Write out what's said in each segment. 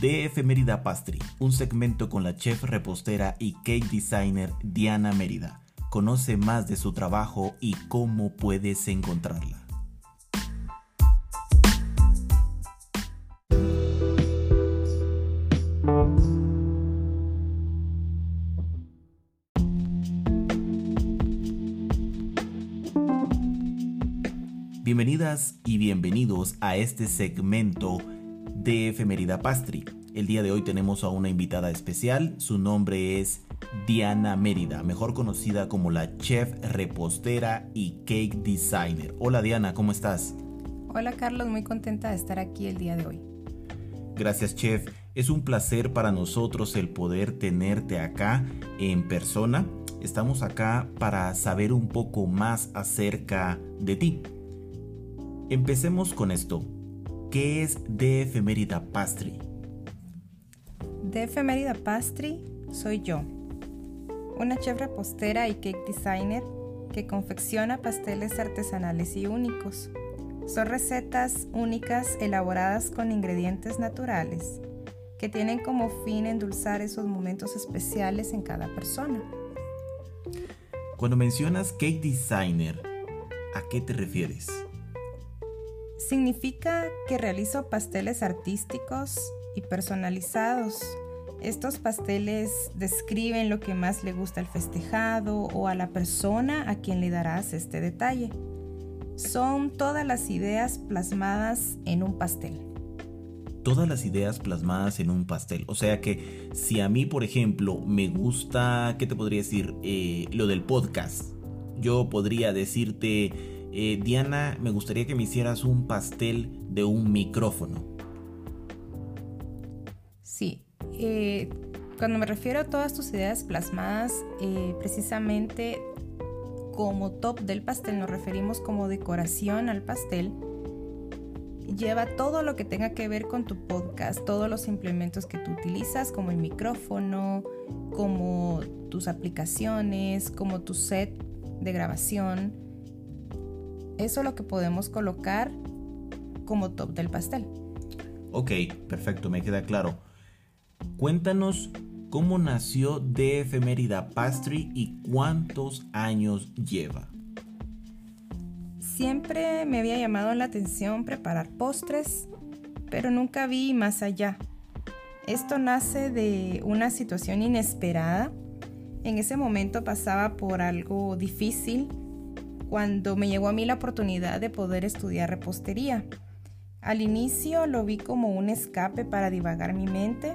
de Efemérida Pastry, un segmento con la chef repostera y cake designer Diana Mérida. Conoce más de su trabajo y cómo puedes encontrarla. Bienvenidas y bienvenidos a este segmento de Efemerida Pastry. El día de hoy tenemos a una invitada especial, su nombre es Diana Mérida, mejor conocida como la chef repostera y cake designer. Hola Diana, ¿cómo estás? Hola Carlos, muy contenta de estar aquí el día de hoy. Gracias chef, es un placer para nosotros el poder tenerte acá en persona. Estamos acá para saber un poco más acerca de ti. Empecemos con esto. ¿Qué es de Efemérida Pastry? De Efemérida Pastry soy yo, una chef repostera y cake designer que confecciona pasteles artesanales y únicos. Son recetas únicas elaboradas con ingredientes naturales que tienen como fin endulzar esos momentos especiales en cada persona. Cuando mencionas cake designer, ¿a qué te refieres? Significa que realizo pasteles artísticos y personalizados. Estos pasteles describen lo que más le gusta al festejado o a la persona a quien le darás este detalle. Son todas las ideas plasmadas en un pastel. Todas las ideas plasmadas en un pastel. O sea que si a mí, por ejemplo, me gusta, ¿qué te podría decir? Eh, lo del podcast. Yo podría decirte eh, Diana, me gustaría que me hicieras un pastel de un micrófono. Sí, eh, cuando me refiero a todas tus ideas plasmadas, eh, precisamente como top del pastel, nos referimos como decoración al pastel. Lleva todo lo que tenga que ver con tu podcast, todos los implementos que tú utilizas, como el micrófono, como tus aplicaciones, como tu set de grabación eso es lo que podemos colocar como top del pastel. Ok, perfecto, me queda claro. Cuéntanos cómo nació de Efemérida Pastry y cuántos años lleva. Siempre me había llamado la atención preparar postres, pero nunca vi más allá. Esto nace de una situación inesperada. En ese momento pasaba por algo difícil cuando me llegó a mí la oportunidad de poder estudiar repostería. Al inicio lo vi como un escape para divagar mi mente,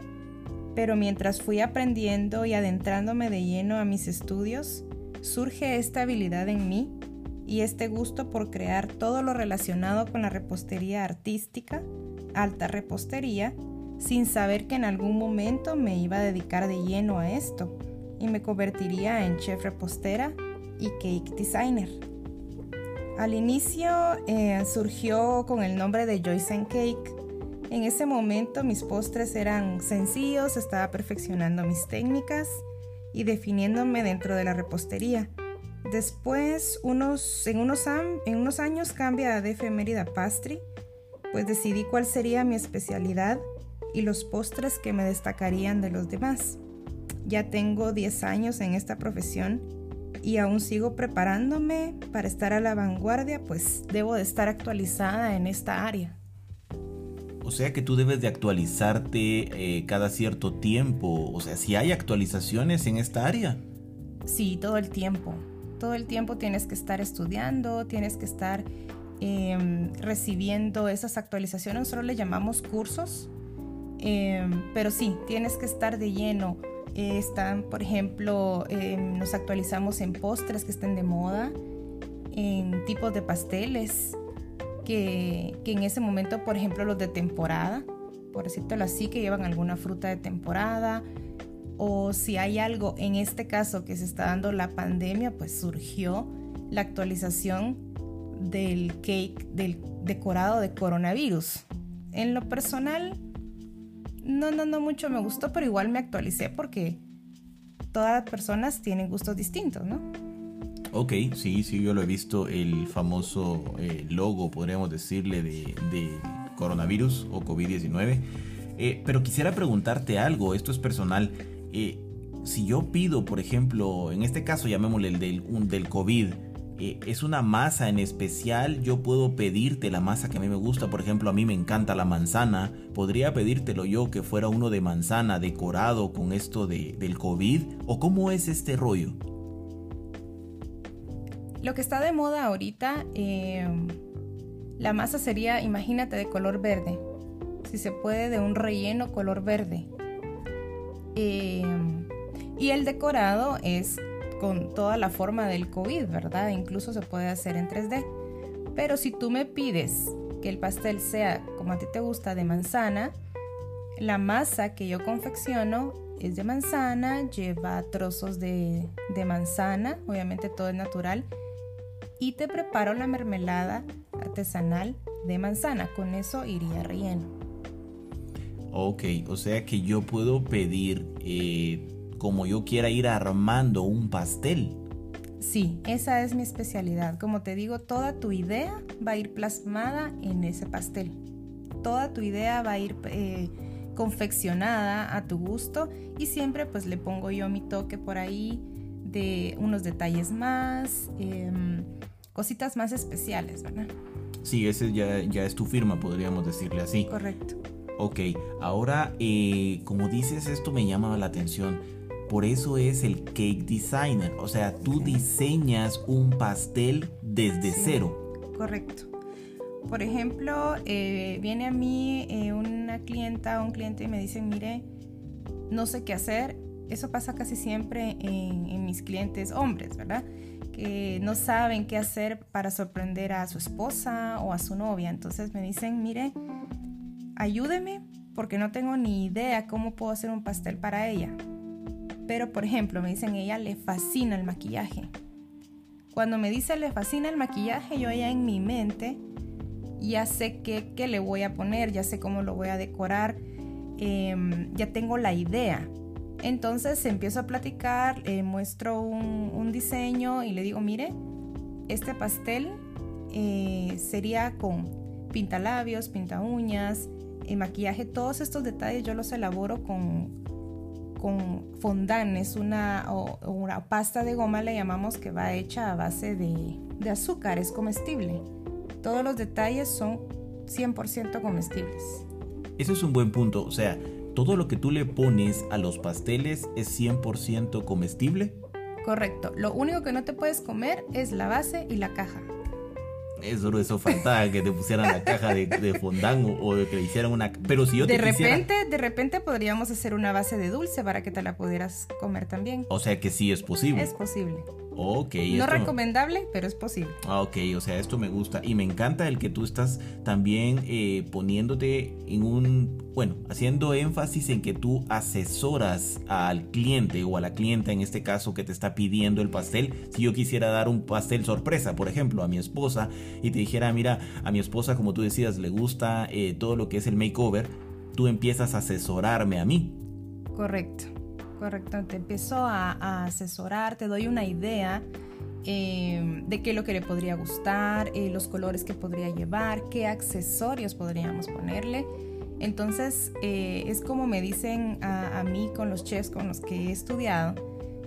pero mientras fui aprendiendo y adentrándome de lleno a mis estudios, surge esta habilidad en mí y este gusto por crear todo lo relacionado con la repostería artística, alta repostería, sin saber que en algún momento me iba a dedicar de lleno a esto y me convertiría en chef repostera y cake designer. Al inicio eh, surgió con el nombre de Joyce and Cake. En ese momento mis postres eran sencillos, estaba perfeccionando mis técnicas y definiéndome dentro de la repostería. Después, unos, en, unos, años cambia de Efemérida Pastry, pues decidí cuál sería mi especialidad y los postres que me destacarían de los demás. Ya tengo 10 años en esta profesión y aún sigo preparándome para estar a la vanguardia, pues debo de estar actualizada en esta área. O sea que tú debes de actualizarte eh, cada cierto tiempo. O sea, si hay actualizaciones en esta área. Sí, todo el tiempo. Todo el tiempo tienes que estar estudiando, tienes que estar em, recibiendo esas actualizaciones. Nosotros le llamamos cursos. Em, pero sí, tienes que estar de lleno están, por ejemplo, em, nos actualizamos en postres que estén de moda, en tipos de pasteles, que, que, en ese momento, por ejemplo, los de temporada, por decirlo así, que llevan alguna fruta de temporada, o si hay algo, en este caso que se está dando la pandemia, pues surgió la actualización del cake, del decorado de coronavirus. En lo personal, no, no, no mucho me gustó, pero igual me actualicé porque todas las personas tienen gustos distintos, ¿no? Ok, sí, sí, yo lo he visto, el famoso eh, logo, podríamos decirle, de, coronavirus o COVID-19. Eh, pero quisiera preguntarte algo, esto es personal. Eh, si yo pido, por ejemplo, en este caso llamémosle el del, COVID, es una masa en especial, yo puedo pedirte la masa que a mí me gusta, por ejemplo, a mí me encanta la manzana, podría pedírtelo yo que fuera uno de manzana decorado con esto de, del COVID, o cómo es este rollo? Lo que está de moda ahorita, em, la masa sería, imagínate, de color verde, si se puede, de un relleno color verde. Em, y el decorado es con toda la forma del COVID, ¿verdad? Incluso se puede hacer en 3D. Pero si tú me pides que el pastel sea como a ti te gusta de manzana, la masa que yo confecciono es de manzana, lleva trozos de, de manzana, obviamente todo es natural, y te preparo la mermelada artesanal de manzana. Con eso iría relleno. Ok, o sea que yo puedo pedir eh, como yo quiera ir armando un pastel. Sí, esa es mi especialidad. Como te digo, toda tu idea va a ir plasmada en ese pastel. Toda tu idea va a ir eh, confeccionada a tu gusto y siempre pues le pongo yo mi toque por ahí de unos detalles más, em, cositas más especiales, ¿verdad? Sí, ese ya, ya es tu firma, podríamos decirle así. Correcto. Ok, ahora eh, como dices esto me llama la atención por eso es el cake designer. O sea, tú diseñas un pastel desde cero. Correcto. Por ejemplo, eh, viene a mí eh, una clienta o un cliente y me dice, mire, no sé qué hacer. Eso pasa casi siempre en, mis clientes hombres, ¿verdad? Que no saben qué hacer para sorprender a su esposa o a su novia. Entonces me dicen, mire, ayúdeme porque no tengo ni idea cómo puedo hacer un pastel para ella. Pero, por ejemplo, me dicen, ella le fascina el maquillaje. Cuando me dice le fascina el maquillaje, yo ya en mi mente ya sé qué, qué le voy a poner, ya sé cómo lo voy a decorar, em, ya tengo la idea. Entonces empiezo a platicar, le muestro un, diseño y le digo, mire, este pastel eh, sería con pintalabios, pinta uñas, eh, maquillaje, todos estos detalles yo los elaboro con, con es una, una pasta de goma, le llamamos, que va hecha a base de, de azúcar, es comestible. Todos los detalles son 100% comestibles. Eso es un buen punto, o sea, todo lo que tú le pones a los pasteles es 100% comestible. Correcto, lo único que no te puedes comer es la base y la caja. Eso, eso faltaba, que te pusieran la caja de, de fondant o, que le hicieran una... Pero si yo te De repente, de repente podríamos hacer una base de dulce para que te la pudieras comer también. O sea que sí es posible. Es posible. Ok. No recomendable, pero es posible. Ah, ok, o sea, esto me gusta. Y me encanta el que tú estás también eh, poniéndote en un, bueno, haciendo énfasis en que tú asesoras al cliente o a la clienta, en este caso, que te está pidiendo el pastel. Si yo quisiera dar un pastel sorpresa, por ejemplo, a mi esposa, y te dijera, mira, a mi esposa, como tú decías, le gusta eh, todo lo que es el makeover, tú empiezas a asesorarme a mí. Correcto. Correcto, te empiezo a, asesorar, te doy una idea em, de qué es lo que le podría gustar, eh, los colores que podría llevar, qué accesorios podríamos ponerle. Entonces eh, es como me dicen a, mí con los chefs con los que he estudiado,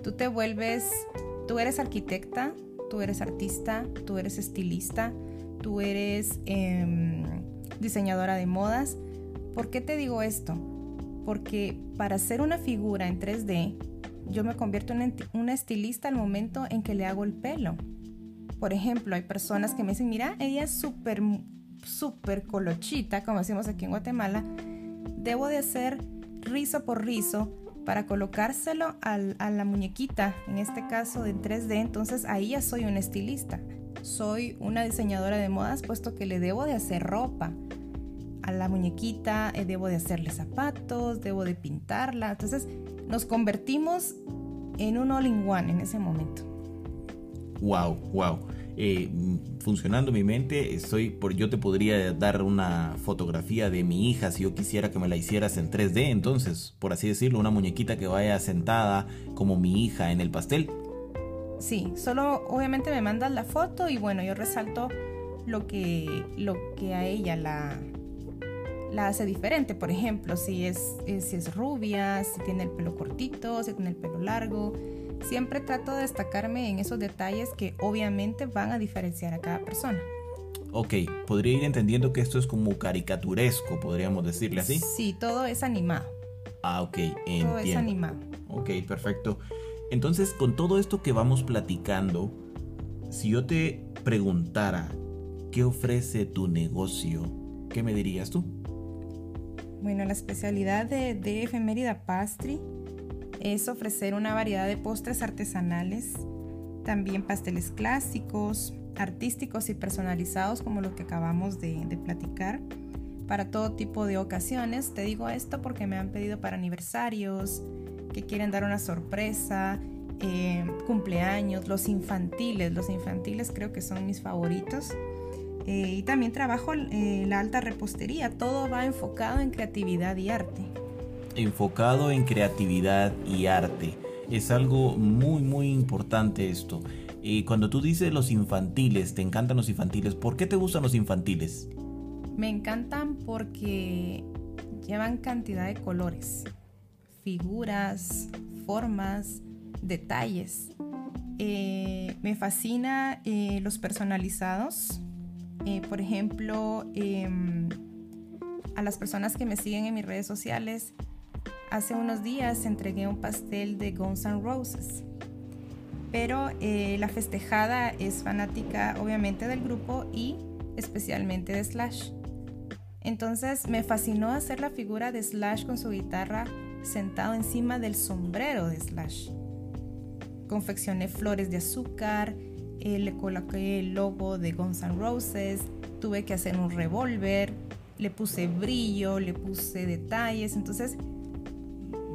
tú te vuelves, tú eres arquitecta, tú eres artista, tú eres estilista, tú eres em, diseñadora de modas. ¿Por qué te digo esto? Porque para hacer una figura en 3D, yo me convierto en una estilista al momento en que le hago el pelo. Por ejemplo, hay personas que me dicen, mira, ella es súper, súper colochita, como decimos aquí en Guatemala. Debo de hacer rizo por rizo para colocárselo a la muñequita, en este caso en 3D. Entonces ahí ya soy una estilista. Soy una diseñadora de modas puesto que le debo de hacer ropa a la muñequita, eh, debo de hacerle zapatos, debo de pintarla. Entonces nos convertimos en un all-in-one en ese momento. Wow, wow. Eh, funcionando mi mente, estoy por yo te podría dar una fotografía de mi hija si yo quisiera que me la hicieras en 3D, entonces, por así decirlo, una muñequita que vaya sentada como mi hija en el pastel. Sí, solo obviamente me mandas la foto y bueno, yo resalto lo que lo que a ella la la hace diferente. Por ejemplo, si es, si es rubia, si tiene el pelo cortito, si tiene el pelo largo. Siempre trato de destacarme en esos detalles que obviamente van a diferenciar a cada persona. Ok, podría ir entendiendo que esto es como caricaturesco, podríamos decirle así. Sí, todo es animado. Ah, ok, entiendo. Todo es animado. Ok, perfecto. Entonces, con todo esto que vamos platicando, si yo te preguntara qué ofrece tu negocio, ¿qué me dirías tú? Bueno, la especialidad de, de Efemérida Pastry es ofrecer una variedad de postres artesanales, también pasteles clásicos, artísticos y personalizados como lo que acabamos de, platicar para todo tipo de ocasiones. Te digo esto porque me han pedido para aniversarios, que quieren dar una sorpresa, eh, cumpleaños, los infantiles. Los infantiles creo que son mis favoritos. Eh, y también trabajo en la alta repostería. Todo va enfocado en creatividad y arte. Enfocado en creatividad y arte. Es algo muy, muy importante esto. Y cuando tú dices los infantiles, te encantan los infantiles, ¿por qué te gustan los infantiles? Me encantan porque llevan cantidad de colores, figuras, formas, detalles. Eh, me fascina eh, los personalizados. Eh, por ejemplo, em, a las personas que me siguen en mis redes sociales, hace unos días entregué un pastel de Guns N' Roses pero eh, la festejada es fanática obviamente del grupo y especialmente de Slash. Entonces me fascinó hacer la figura de Slash con su guitarra sentado encima del sombrero de Slash. Confeccioné flores de azúcar, le coloqué el logo de Guns N' Roses, tuve que hacer un revólver, le puse brillo, le puse detalles, entonces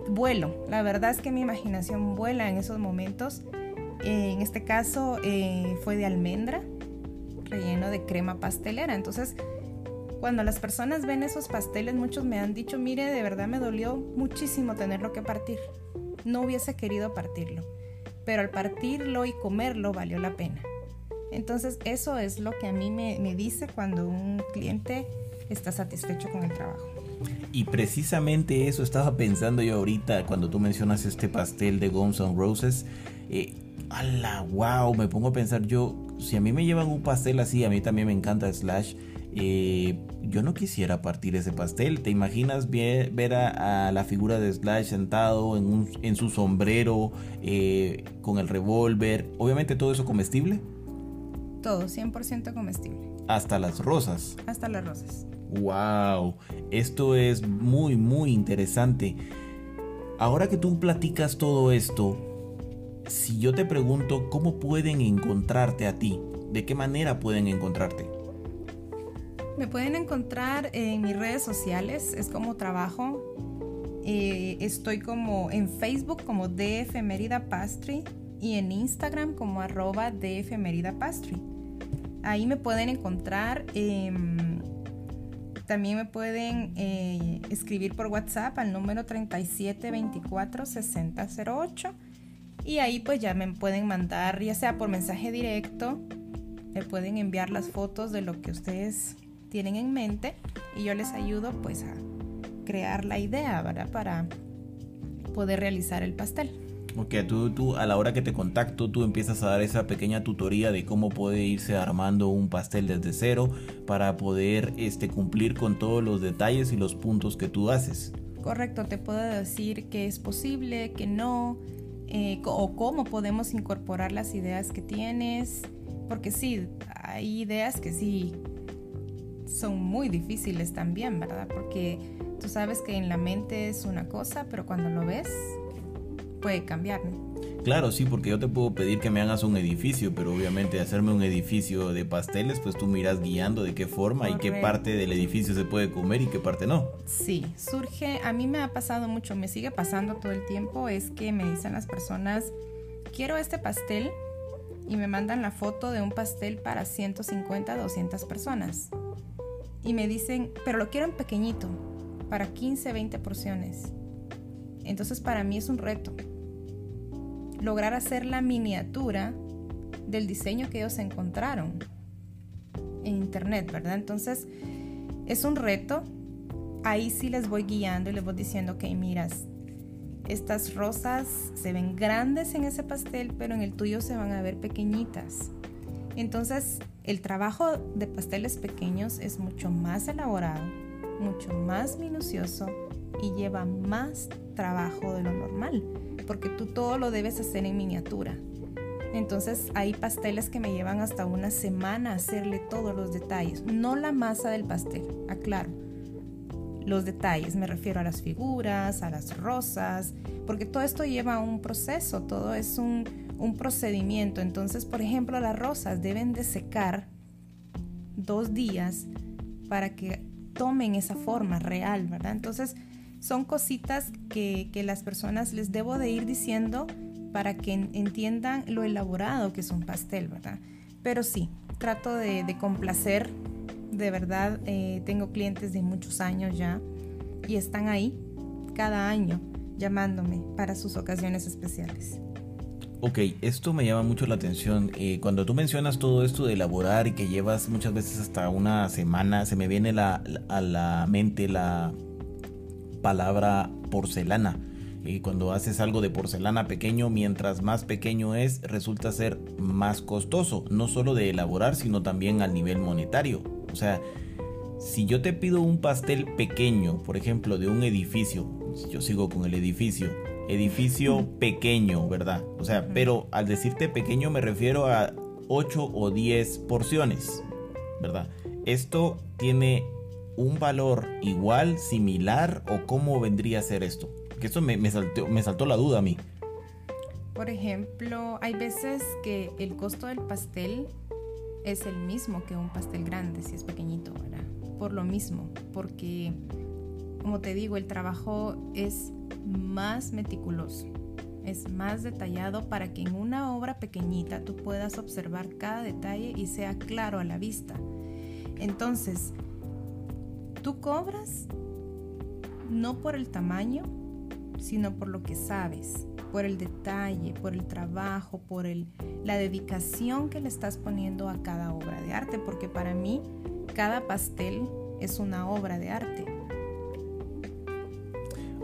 vuelo. La verdad es que mi imaginación vuela en esos momentos en este caso eh, fue de almendra, relleno de crema pastelera. Entonces, cuando las personas ven esos pasteles, muchos me han dicho, mire, de verdad me dolió muchísimo tenerlo que partir. No hubiese querido partirlo, pero al partirlo y comerlo valió la pena. Entonces, eso es lo que a mí me, me dice cuando un cliente está satisfecho con el trabajo. Y precisamente eso estaba pensando yo ahorita cuando tú mencionas este pastel de Guns N' Roses. Eh, ¡Hala! ¡Wow! Me pongo a pensar yo, si a mí me llevan un pastel así, a mí también me encanta Slash. Eh, yo no quisiera partir ese pastel. ¿Te imaginas ver, a, la figura de Slash sentado en, su sombrero eh, con el revólver? Obviamente todo eso comestible. Todo, 100% comestible. Hasta las rosas. Hasta las rosas. ¡Wow! Esto es muy, muy interesante. Ahora que tú platicas todo esto, si yo te pregunto cómo pueden encontrarte a ti, ¿de qué manera pueden encontrarte? Me pueden encontrar en mis redes sociales, es como trabajo. Eh, estoy como en Facebook como DF Mérida Pastry y en Instagram como arroba DF Mérida Pastry. Ahí me pueden encontrar. Em, también me pueden eh, escribir por WhatsApp al número 3724 6008 y ahí pues ya me pueden mandar, ya sea por mensaje directo, me pueden enviar las fotos de lo que ustedes tienen en mente y yo les ayudo pues a crear la idea, ¿verdad? Para poder realizar el pastel. Ok, tú, tú a la hora que te contacto, tú empiezas a dar esa pequeña tutoría de cómo puede irse armando un pastel desde cero para poder este, cumplir con todos los detalles y los puntos que tú haces. Correcto, te puedo decir que es posible, que no, eh, o cómo podemos incorporar las ideas que tienes, porque sí, hay ideas que sí son muy difíciles también, ¿verdad? Porque tú sabes que en la mente es una cosa, pero cuando lo ves puede cambiar. Claro, sí, porque yo te puedo pedir que me hagas un edificio, pero obviamente hacerme un edificio de pasteles, pues tú miras guiando de qué forma y qué parte del edificio se puede comer y qué parte no. Sí, surge, a mí me ha pasado mucho, me sigue pasando todo el tiempo, es que me dicen las personas, quiero este pastel y me mandan la foto de un pastel para 150, 200 personas. Y me dicen, pero lo quiero en pequeñito, para 15, 20 porciones. Entonces para mí es un reto lograr hacer la miniatura del diseño que ellos encontraron en internet, ¿verdad? Entonces, es un reto, ahí sí les voy guiando y les voy diciendo, ok, miras, estas rosas se ven grandes en ese pastel, pero en el tuyo se van a ver pequeñitas. Entonces, el trabajo de pasteles pequeños es mucho más elaborado, mucho más minucioso y lleva más trabajo de lo normal, porque tú todo lo debes hacer en miniatura. Entonces hay pasteles que me llevan hasta una semana hacerle todos los detalles, no la masa del pastel, aclaro. Los detalles, me refiero a las figuras, a las rosas, porque todo esto lleva un proceso, todo es un, un procedimiento. Entonces, por ejemplo, las rosas deben de secar dos días para que tomen esa forma real, ¿verdad? Entonces, son cositas que, las personas les debo de ir diciendo para que entiendan lo elaborado que es un pastel, ¿verdad? Pero sí, trato de, complacer, de verdad, eh, tengo clientes de muchos años ya y están ahí cada año llamándome para sus ocasiones especiales. Ok, esto me llama mucho la atención. Eh, cuando tú mencionas todo esto de elaborar y que llevas muchas veces hasta una semana, se me viene a la mente la palabra porcelana. Cuando haces algo de porcelana pequeño, mientras más pequeño es, resulta ser más costoso, no solo de elaborar, sino también al nivel monetario. O sea, si yo te pido un pastel pequeño, por ejemplo, de un edificio, yo sigo con el edificio, edificio pequeño, ¿verdad? O sea, pero al decirte pequeño me refiero a 8 o 10 porciones, ¿verdad? Esto tiene un valor igual, similar o cómo vendría a ser esto? Que esto me, saltó, me saltó la duda a mí. Por ejemplo, hay veces que el costo del pastel es el mismo que un pastel grande, si es pequeñito, ¿verdad? Por lo mismo, porque, como te digo, el trabajo es más meticuloso, es más detallado para que en una obra pequeñita tú puedas observar cada detalle y sea claro a la vista. Entonces, Tú cobras no por el tamaño, sino por lo que sabes, por el detalle, por el trabajo, por el, la dedicación que le estás poniendo a cada obra de arte, porque para mí cada pastel es una obra de arte.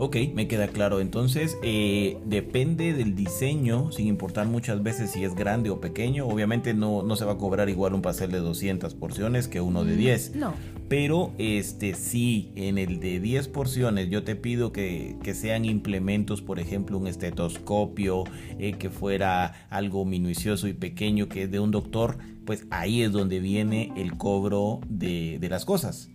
Ok, me queda claro. Entonces, eh, depende del diseño, sin importar muchas veces si es grande o pequeño. Obviamente no, no se va a cobrar igual un pastel de 200 porciones que uno de 10. Mm, no. Pero este sí, en el de 10 porciones yo te pido que, sean implementos, por ejemplo, un estetoscopio, eh, que fuera algo minucioso y pequeño que es de un doctor, pues ahí es donde viene el cobro de, de las cosas.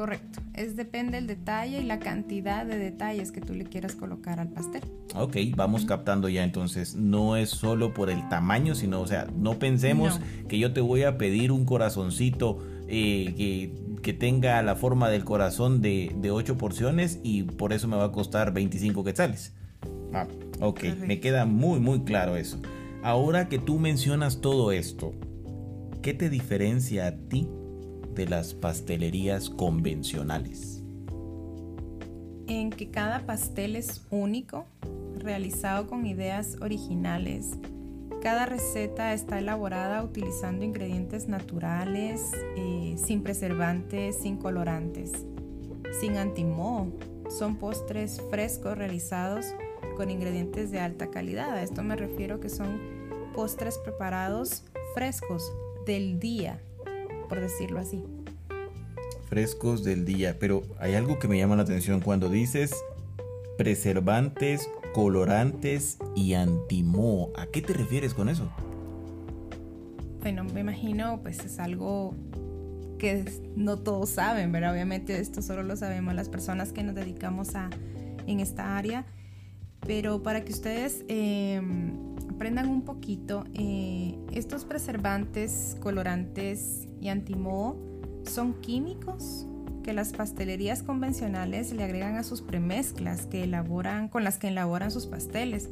Correcto. Es depende del detalle y la cantidad de detalles que tú le quieras colocar al pastel. Ok, vamos captando ya entonces. No es solo por el tamaño, sino, o sea, no pensemos que yo te voy a pedir un corazoncito eh, que, tenga la forma del corazón de, de 8 porciones y por eso me va a costar 25 quetzales. Ah, ok, me queda muy, muy claro eso. Ahora que tú mencionas todo esto, ¿qué te diferencia a ti de las pastelerías convencionales? En que cada pastel es único, realizado con ideas originales. Cada receta está elaborada utilizando ingredientes naturales, eh, sin preservantes, sin colorantes, sin antimoho. Son postres frescos realizados con ingredientes de alta calidad. A esto me refiero que son postres preparados frescos del día, por decirlo así. Frescos del día, pero hay algo que me llama la atención cuando dices preservantes, colorantes y antimo. ¿A qué te refieres con eso? Bueno, me imagino pues es algo que no todos saben, ¿verdad? Obviamente esto solo lo sabemos las personas que nos dedicamos a en esta área, pero para que ustedes em, aprendan un poquito, eh, estos preservantes, colorantes y antimoho son químicos que las pastelerías convencionales le agregan a sus premezclas que elaboran, con las que elaboran sus pasteles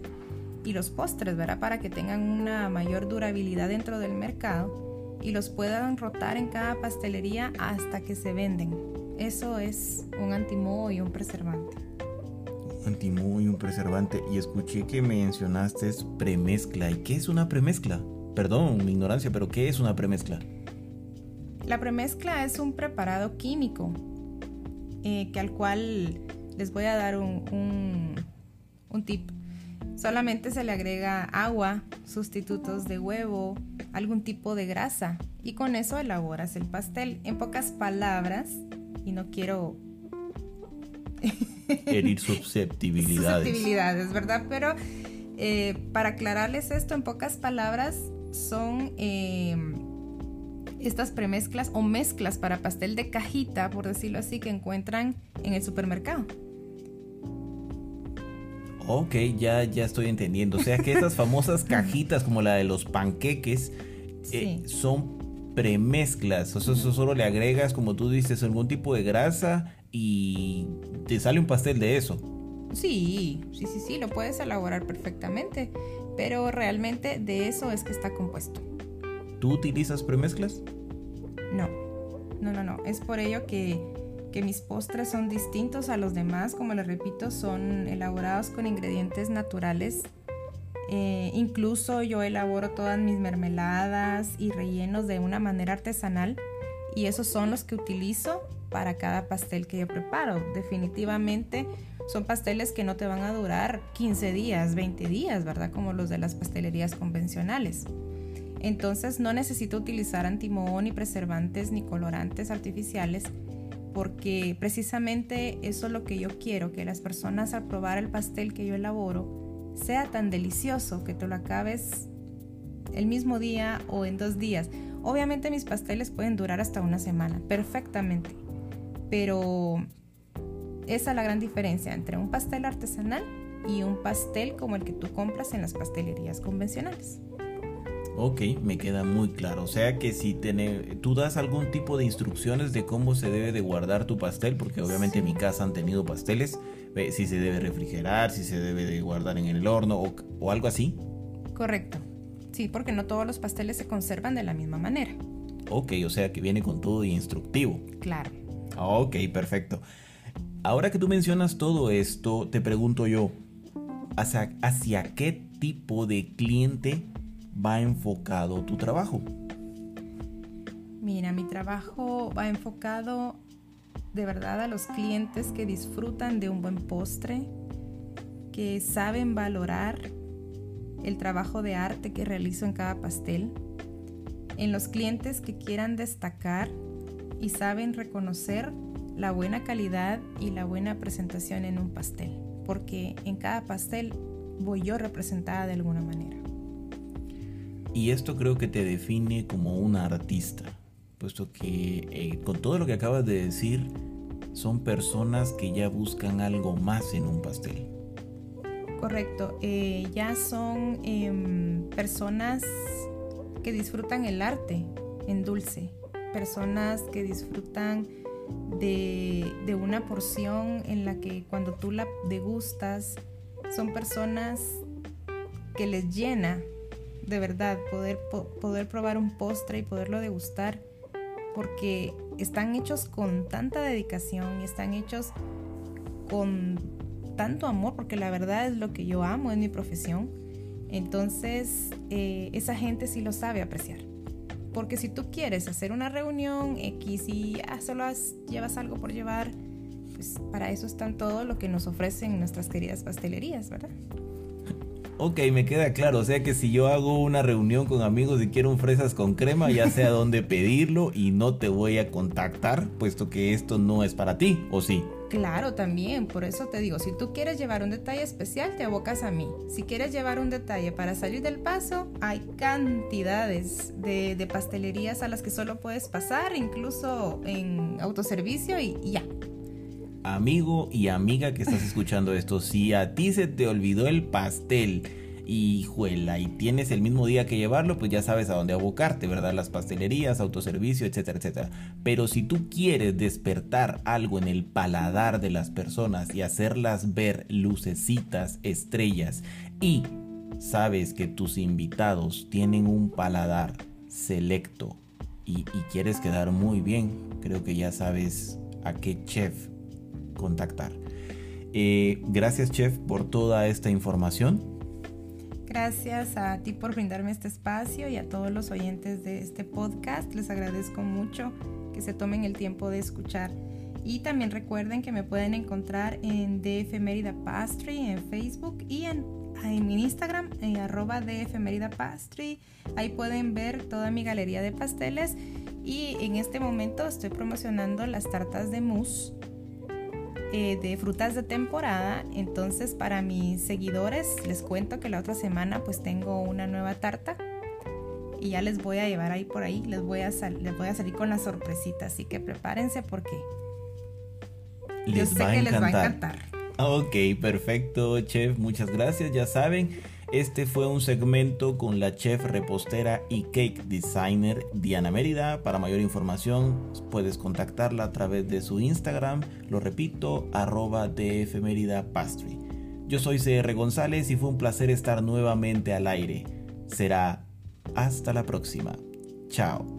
y los postres, ¿verdad? Para que tengan una mayor durabilidad dentro del mercado y los puedan rotar en cada pastelería hasta que se venden. Eso es un antimoho y un preservante. Antimoho y un preservante. Y escuché que mencionaste premezcla. ¿Y qué es una premezcla? Perdón mi ignorancia, pero ¿qué es una premezcla? La premezcla es un preparado químico eh, que al cual les voy a dar un, un, un tip. Solamente se le agrega agua, sustitutos de huevo, algún tipo de grasa y con eso elaboras el pastel. En pocas palabras, y no quiero herir susceptibilidades. susceptibilidades, ¿verdad? Pero eh, para aclararles esto, en pocas palabras, son eh, estas premezclas o mezclas para pastel de cajita, por decirlo así, que encuentran en el supermercado. Ok, ya, ya estoy entendiendo. O sea que estas famosas cajitas como la de los panqueques eh, son premezclas. O sea, eso solo le agregas, como tú dices, algún tipo de grasa y te sale un pastel de eso. Sí, sí, sí, sí, lo puedes elaborar perfectamente, pero realmente de eso es que está compuesto. ¿Tú utilizas premezclas? No, no, no, no. Es por ello que, que mis postres son distintos a los demás. Como les repito, son elaborados con ingredientes naturales. Eh, incluso yo elaboro todas mis mermeladas y rellenos de una manera artesanal y esos son los que utilizo para cada pastel que yo preparo. Definitivamente son pasteles que no te van a durar 15 días, 20 días, ¿verdad? Como los de las pastelerías convencionales. Entonces no necesito utilizar antimoho ni preservantes ni colorantes artificiales porque precisamente eso es lo que yo quiero, que las personas al probar el pastel que yo elaboro sea tan delicioso que te lo acabes el mismo día o en dos días. Obviamente mis pasteles pueden durar hasta una semana, perfectamente. Pero esa es la gran diferencia entre un pastel artesanal y un pastel como el que tú compras en las pastelerías convencionales. Ok, me queda muy claro. O sea que si tú das algún tipo de instrucciones de cómo se debe de guardar tu pastel, porque obviamente en mi casa han tenido pasteles, si se debe refrigerar, si se debe de guardar en el horno o, o algo así. Correcto. Sí, porque no todos los pasteles se conservan de la misma manera. Ok, o sea que viene con todo instructivo. Claro. Ok, perfecto. Ahora que tú mencionas todo esto, te pregunto yo, ¿hacia, hacia qué tipo de cliente va enfocado tu trabajo? Mira, mi trabajo va enfocado de verdad a los clientes que disfrutan de un buen postre, que saben valorar el trabajo de arte que realizo en cada pastel, en los clientes que quieran destacar y saben reconocer la buena calidad y la buena presentación en un pastel, porque en cada pastel voy yo representada de alguna manera. Y esto creo que te define como una artista, puesto que eh, con todo lo que acabas de decir, son personas que ya buscan algo más en un pastel. Correcto, eh, ya son em, personas que disfrutan el arte en dulce, personas que disfrutan de, una porción en la que cuando tú la degustas, son personas que les llena de verdad poder, poder probar un postre y poderlo degustar porque están hechos con tanta dedicación y están hechos con tanto amor, porque la verdad es lo que yo amo, en mi profesión. Entonces, eh, esa gente sí lo sabe apreciar. Porque si tú quieres hacer una reunión X y ah, solo llevas algo por llevar, pues para eso están todo lo que nos ofrecen nuestras queridas pastelerías, ¿verdad? Ok, me queda claro. O sea que si yo hago una reunión con amigos y quiero un fresas con crema, ya sé a dónde pedirlo y no te voy a contactar, puesto que esto no es para ti, ¿o sí? Claro, también, por eso te digo, si tú quieres llevar un detalle especial, te abocas a mí. Si quieres llevar un detalle para salir del paso, hay cantidades de, pastelerías a las que solo puedes pasar, incluso en autoservicio y ya. Amigo y amiga que estás escuchando esto, si a ti se te olvidó el pastel, y juela y tienes el mismo día que llevarlo, pues ya sabes a dónde abocarte, ¿verdad? Las pastelerías, autoservicio, etcétera, etcétera. Pero si tú quieres despertar algo en el paladar de las personas y hacerlas ver lucecitas, estrellas y sabes que tus invitados tienen un paladar selecto y, quieres quedar muy bien, creo que ya sabes a qué chef contactar. Eh, gracias chef por toda esta información. Gracias a ti por brindarme este espacio y a todos los oyentes de este podcast. Les agradezco mucho que se tomen el tiempo de escuchar Y también recuerden que me pueden encontrar en DF Mérida Pastry en Facebook y en, en Instagram, en arroba DF Pastry. Ahí pueden ver toda mi galería de pasteles. Y en este momento estoy promocionando las tartas de mousse eh, de frutas de temporada. Entonces para mis seguidores les cuento que la otra semana pues tengo una nueva tarta y ya les voy a llevar ahí por ahí. Les voy a, les voy a salir con la sorpresita. Así que prepárense porque yo sé que les va a encantar. Ok, perfecto, chef. Muchas gracias. Ya saben, este fue un segmento con la chef repostera y cake designer Diana Mérida. Para mayor información puedes contactarla a través de su Instagram. Lo repito, arroba Pastry. Yo soy CR González y fue un placer estar nuevamente al aire. Será hasta la próxima. Chao.